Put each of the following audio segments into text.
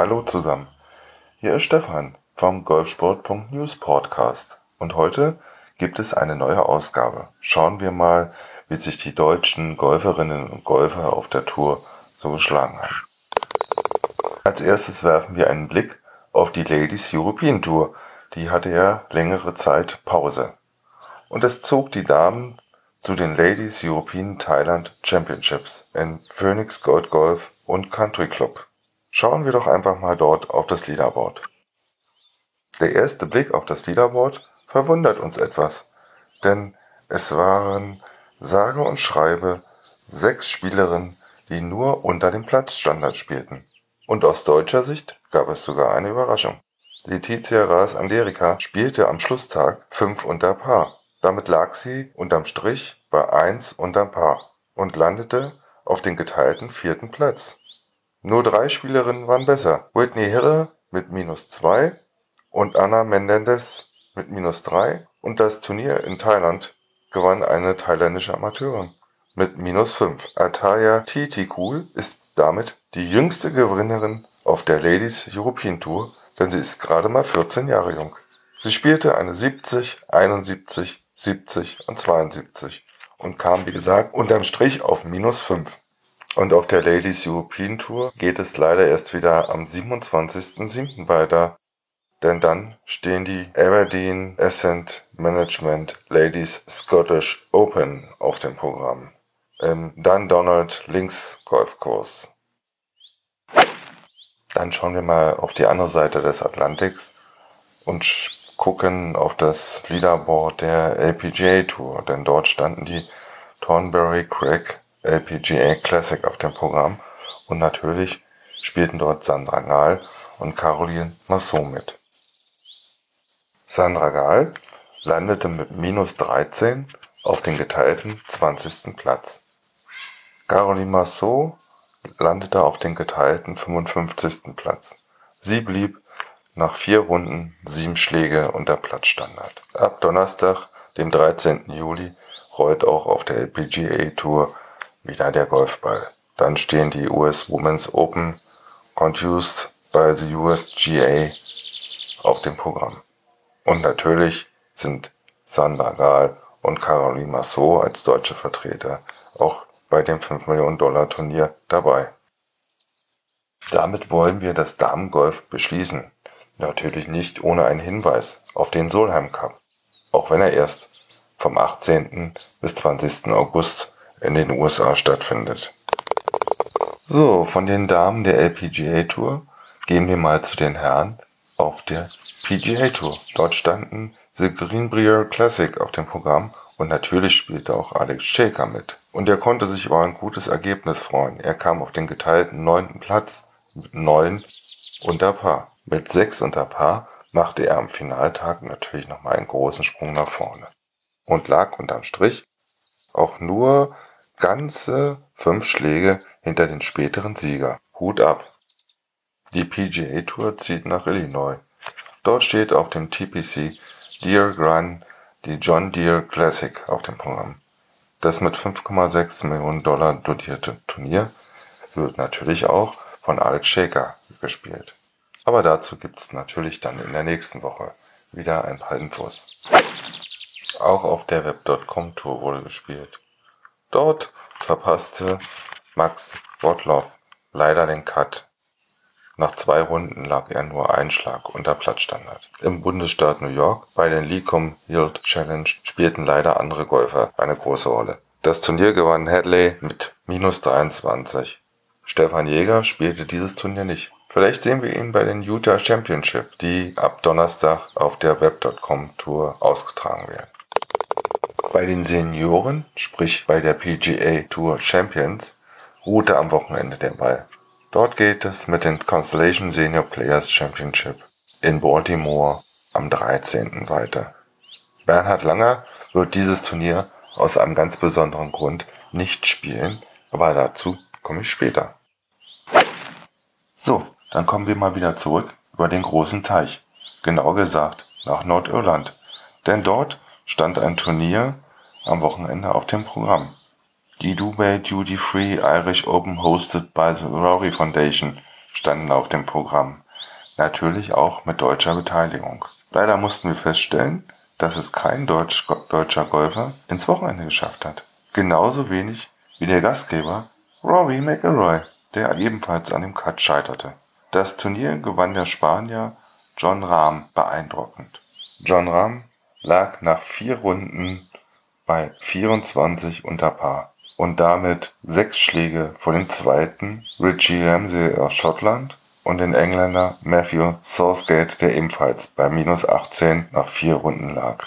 Hallo zusammen. Hier ist Stefan vom Golfsport.news Podcast und heute gibt es eine neue Ausgabe. Schauen wir mal, wie sich die deutschen Golferinnen und Golfer auf der Tour so geschlagen haben. Als erstes werfen wir einen Blick auf die Ladies European Tour. Die hatte ja längere Zeit Pause. Und es zog die Damen zu den Ladies European Thailand Championships in Phoenix Gold Golf und Country Club. Schauen wir doch einfach mal dort auf das Leaderboard. Der erste Blick auf das Leaderboard verwundert uns etwas, denn es waren sage und schreibe sechs Spielerinnen, die nur unter dem Platzstandard spielten. Und aus deutscher Sicht gab es sogar eine Überraschung. Letizia Ras Anderika spielte am Schlusstag fünf unter Paar. Damit lag sie unterm Strich bei 1 unterm Paar und landete auf den geteilten vierten Platz. Nur drei Spielerinnen waren besser. Whitney Hiller mit minus 2 und Anna Menendez mit minus 3 und das Turnier in Thailand gewann eine thailändische Amateurin mit minus 5. Ataya Titikul ist damit die jüngste Gewinnerin auf der Ladies European Tour, denn sie ist gerade mal 14 Jahre jung. Sie spielte eine 70, 71, 70 und 72 und kam, wie gesagt, unterm Strich auf minus 5. Und auf der Ladies European Tour geht es leider erst wieder am 27.07. weiter, denn dann stehen die Aberdeen Ascent Management Ladies Scottish Open auf dem Programm im Dan Donald Links Golfkurs. Dann schauen wir mal auf die andere Seite des Atlantiks und gucken auf das Leaderboard der LPGA Tour, denn dort standen die Thornbury Craig LPGA Classic auf dem Programm und natürlich spielten dort Sandra Gahl und Caroline Masson mit. Sandra Gahl landete mit minus 13 auf den geteilten 20. Platz. Caroline Masson landete auf den geteilten 55. Platz. Sie blieb nach vier Runden sieben Schläge unter Platzstandard. Ab Donnerstag, dem 13. Juli, rollt auch auf der LPGA Tour wieder der Golfball. Dann stehen die US Women's Open Confused bei the USGA auf dem Programm. Und natürlich sind Sandra Gahl und Caroline Massot als deutsche Vertreter auch bei dem 5 Millionen Dollar Turnier dabei. Damit wollen wir das Damengolf beschließen. Natürlich nicht ohne einen Hinweis auf den Solheim Cup, auch wenn er erst vom 18. bis 20. August in den USA stattfindet. So, von den Damen der LPGA Tour gehen wir mal zu den Herren auf der PGA Tour. Dort standen The Greenbrier Classic auf dem Programm und natürlich spielte auch Alex Shaker mit. Und er konnte sich über ein gutes Ergebnis freuen. Er kam auf den geteilten neunten Platz mit neun unter Paar. Mit sechs unter Paar machte er am Finaltag natürlich nochmal einen großen Sprung nach vorne und lag unterm Strich auch nur ganze fünf Schläge hinter den späteren Sieger. Hut ab! Die PGA Tour zieht nach Illinois. Dort steht auf dem TPC Deer Run die John Deere Classic auf dem Programm. Das mit 5,6 Millionen Dollar dotierte Turnier wird natürlich auch von Alex Shaker gespielt. Aber dazu gibt's natürlich dann in der nächsten Woche wieder ein paar Infos. Auch auf der Web.com Tour wurde gespielt. Dort verpasste Max Botloff leider den Cut. Nach zwei Runden lag er nur ein Schlag unter Platzstandard. Im Bundesstaat New York bei den Lecom Yield Challenge spielten leider andere Golfer eine große Rolle. Das Turnier gewann Hadley mit minus 23. Stefan Jäger spielte dieses Turnier nicht. Vielleicht sehen wir ihn bei den Utah Championship, die ab Donnerstag auf der Web.com Tour ausgetragen werden. Bei den Senioren, sprich bei der PGA Tour Champions, ruhte am Wochenende der Ball. Dort geht es mit den Constellation Senior Players Championship in Baltimore am 13. weiter. Bernhard Langer wird dieses Turnier aus einem ganz besonderen Grund nicht spielen, aber dazu komme ich später. So, dann kommen wir mal wieder zurück über den großen Teich. Genauer gesagt nach Nordirland. Denn dort stand ein Turnier am Wochenende auf dem Programm. Die Dubai Duty Free Irish Open hosted by the Rory Foundation standen auf dem Programm. Natürlich auch mit deutscher Beteiligung. Leider mussten wir feststellen, dass es kein Deutsch, deutscher Golfer ins Wochenende geschafft hat. Genauso wenig wie der Gastgeber Rory McIlroy, der ebenfalls an dem Cut scheiterte. Das Turnier gewann der Spanier John Rahm beeindruckend. John Rahm lag nach vier Runden bei 24 unter Paar und damit sechs Schläge vor dem zweiten Richie Ramsey aus Schottland und den Engländer Matthew Southgate, der ebenfalls bei minus 18 nach vier Runden lag.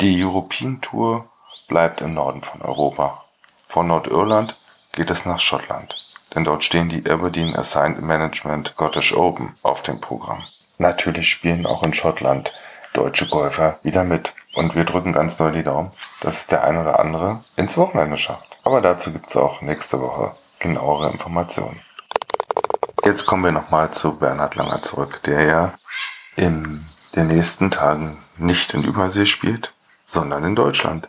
Die European Tour bleibt im Norden von Europa. Von Nordirland geht es nach Schottland, denn dort stehen die Aberdeen Assigned Management Scottish Open auf dem Programm. Natürlich spielen auch in Schottland deutsche Golfer wieder mit. Und wir drücken ganz doll die Daumen, dass es der ein oder andere ins Wochenende schafft. Aber dazu gibt es auch nächste Woche genauere Informationen. Jetzt kommen wir nochmal zu Bernhard Langer zurück, der ja in den nächsten Tagen nicht in Übersee spielt, sondern in Deutschland.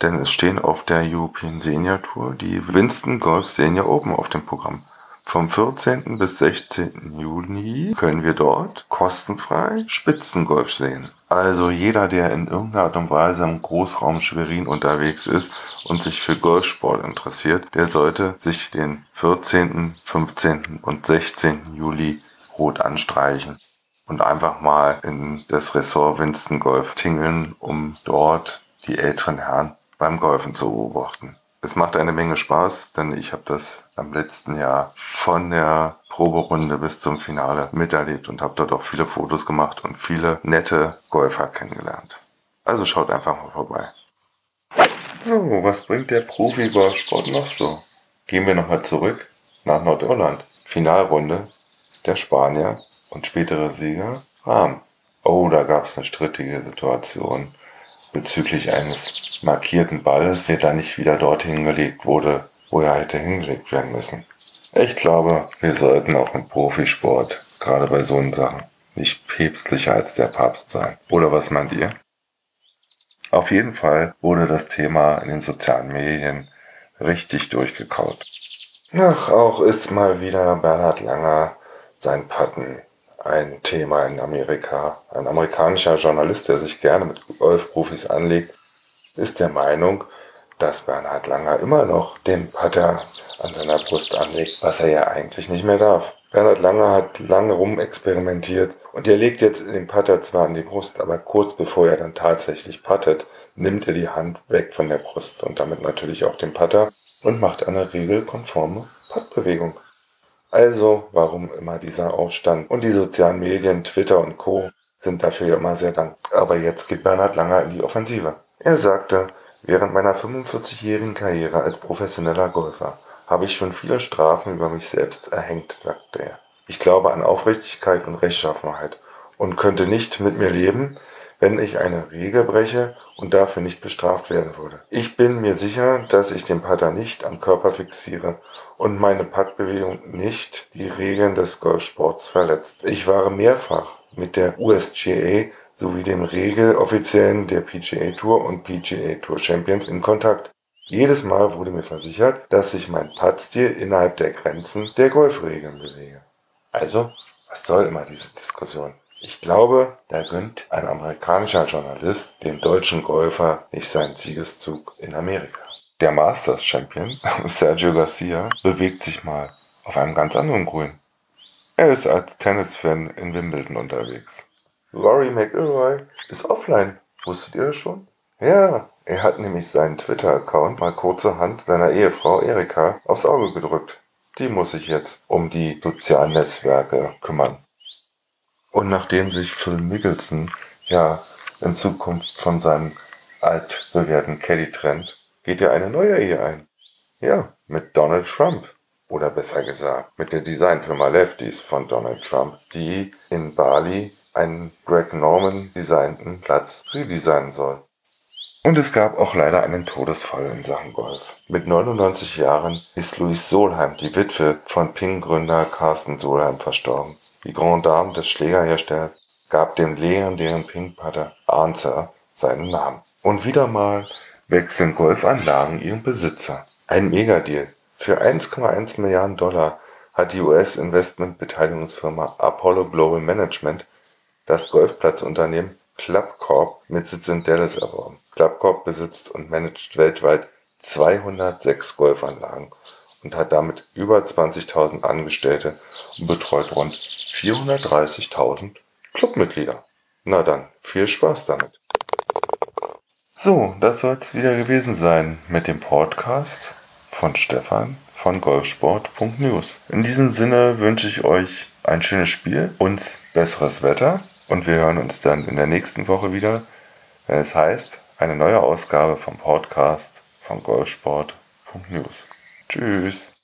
Denn es stehen auf der European Senior Tour die Winston Golf Senior Open auf dem Programm. Vom 14. bis 16. Juni können wir dort kostenfrei Spitzengolf sehen. Also jeder, der in irgendeiner Art und Weise im Großraum Schwerin unterwegs ist und sich für Golfsport interessiert, der sollte sich den 14., 15. und 16. Juli rot anstreichen und einfach mal in das Ressort Winston Golf tingeln, um dort die älteren Herren beim Golfen zu beobachten. Es macht eine Menge Spaß, denn ich habe das am letzten Jahr von der Proberunde bis zum Finale miterlebt und habe dort auch viele Fotos gemacht und viele nette Golfer kennengelernt. Also schaut einfach mal vorbei. So, was bringt der Profi-Golfsport noch so? Gehen wir nochmal zurück nach Nordirland. Finalrunde der Spanier und spätere Sieger Rahm. Oh, da gab es eine strittige Situation bezüglich eines markierten Balles, der dann nicht wieder dorthin gelegt wurde, wo er hätte hingelegt werden müssen. Ich glaube, wir sollten auch im Profisport, gerade bei so Sachen, nicht päpstlicher als der Papst sein. Oder was meint ihr? Auf jeden Fall wurde das Thema in den sozialen Medien richtig durchgekaut. Ach, auch ist mal wieder Bernhard Langer sein Patten ein Thema in Amerika. Ein amerikanischer Journalist, der sich gerne mit Golfprofis anlegt, ist der Meinung, dass Bernhard Langer immer noch den Putter an seiner Brust anlegt, was er ja eigentlich nicht mehr darf. Bernhard Langer hat lange rumexperimentiert und er legt jetzt den Putter zwar an die Brust, aber kurz bevor er dann tatsächlich puttet, nimmt er die Hand weg von der Brust und damit natürlich auch den Putter und macht eine regelkonforme Puttbewegung. Also, warum immer dieser Aufstand? Und die sozialen Medien, Twitter und Co. sind dafür ja immer sehr dankbar. Aber jetzt geht Bernhard Langer in die Offensive. Er sagte, während meiner 45-jährigen Karriere als professioneller Golfer habe ich schon viele Strafen über mich selbst erhängt, sagte er. Ich glaube an Aufrichtigkeit und Rechtschaffenheit und könnte nicht mit mir leben, wenn ich eine Regel breche und dafür nicht bestraft werden würde. Ich bin mir sicher, dass ich den Putter nicht am Körper fixiere und meine Puttbewegung nicht die Regeln des Golfsports verletzt. Ich war mehrfach mit der USGA sowie dem Regeloffiziellen der PGA Tour und PGA Tour Champions in Kontakt. Jedes Mal wurde mir versichert, dass sich mein Puttstil innerhalb der Grenzen der Golfregeln bewege. Also, was soll immer diese Diskussion? Ich glaube, da gönnt ein amerikanischer Journalist dem deutschen Golfer nicht seinen Siegeszug in Amerika. Der Masters Champion, Sergio Garcia, bewegt sich mal auf einem ganz anderen Grün. Er ist als Tennisfan in Wimbledon unterwegs. Rory McIlroy ist offline. Wusstet ihr das schon? Ja, er hat nämlich seinen Twitter-Account mal kurzerhand seiner Ehefrau Erika aufs Auge gedrückt. Die muss sich jetzt um die sozialen Netzwerke kümmern. Und nachdem sich Phil Mickelson ja in Zukunft von seinem altbewährten Caddy trennt, geht er eine neue Ehe ein. Ja, mit Donald Trump. Oder besser gesagt, mit der Designfirma Lefties von Donald Trump, die in Bali einen Greg Norman designten Platz redesignen soll. Und es gab auch leider einen Todesfall in Sachen Golf. Mit 99 Jahren ist Louise Solheim, die Witwe von Ping-Gründer Carsten Solheim, verstorben. Die Grand Dame des Schlägerherstellers gab dem legendären Ping-Putter Answer seinen Namen. Und wieder mal wechseln Golfanlagen ihren Besitzer. Ein Megadeal. Für 1,1 Milliarden Dollar hat die US-Investmentbeteiligungsfirma Apollo Global Management das Golfplatzunternehmen Club Corp mit Sitz in Dallas erworben. Club Corp besitzt und managt weltweit 206 Golfanlagen und hat damit über 20.000 Angestellte und betreut rund 430.000 Clubmitglieder. Na dann, viel Spaß damit. So, das soll es wieder gewesen sein mit dem Podcast von Stefan von golfsport.news. In diesem Sinne wünsche ich euch ein schönes Spiel, uns besseres Wetter und wir hören uns dann in der nächsten Woche wieder, wenn es heißt, eine neue Ausgabe vom Podcast von golfsport.news. Tschüss.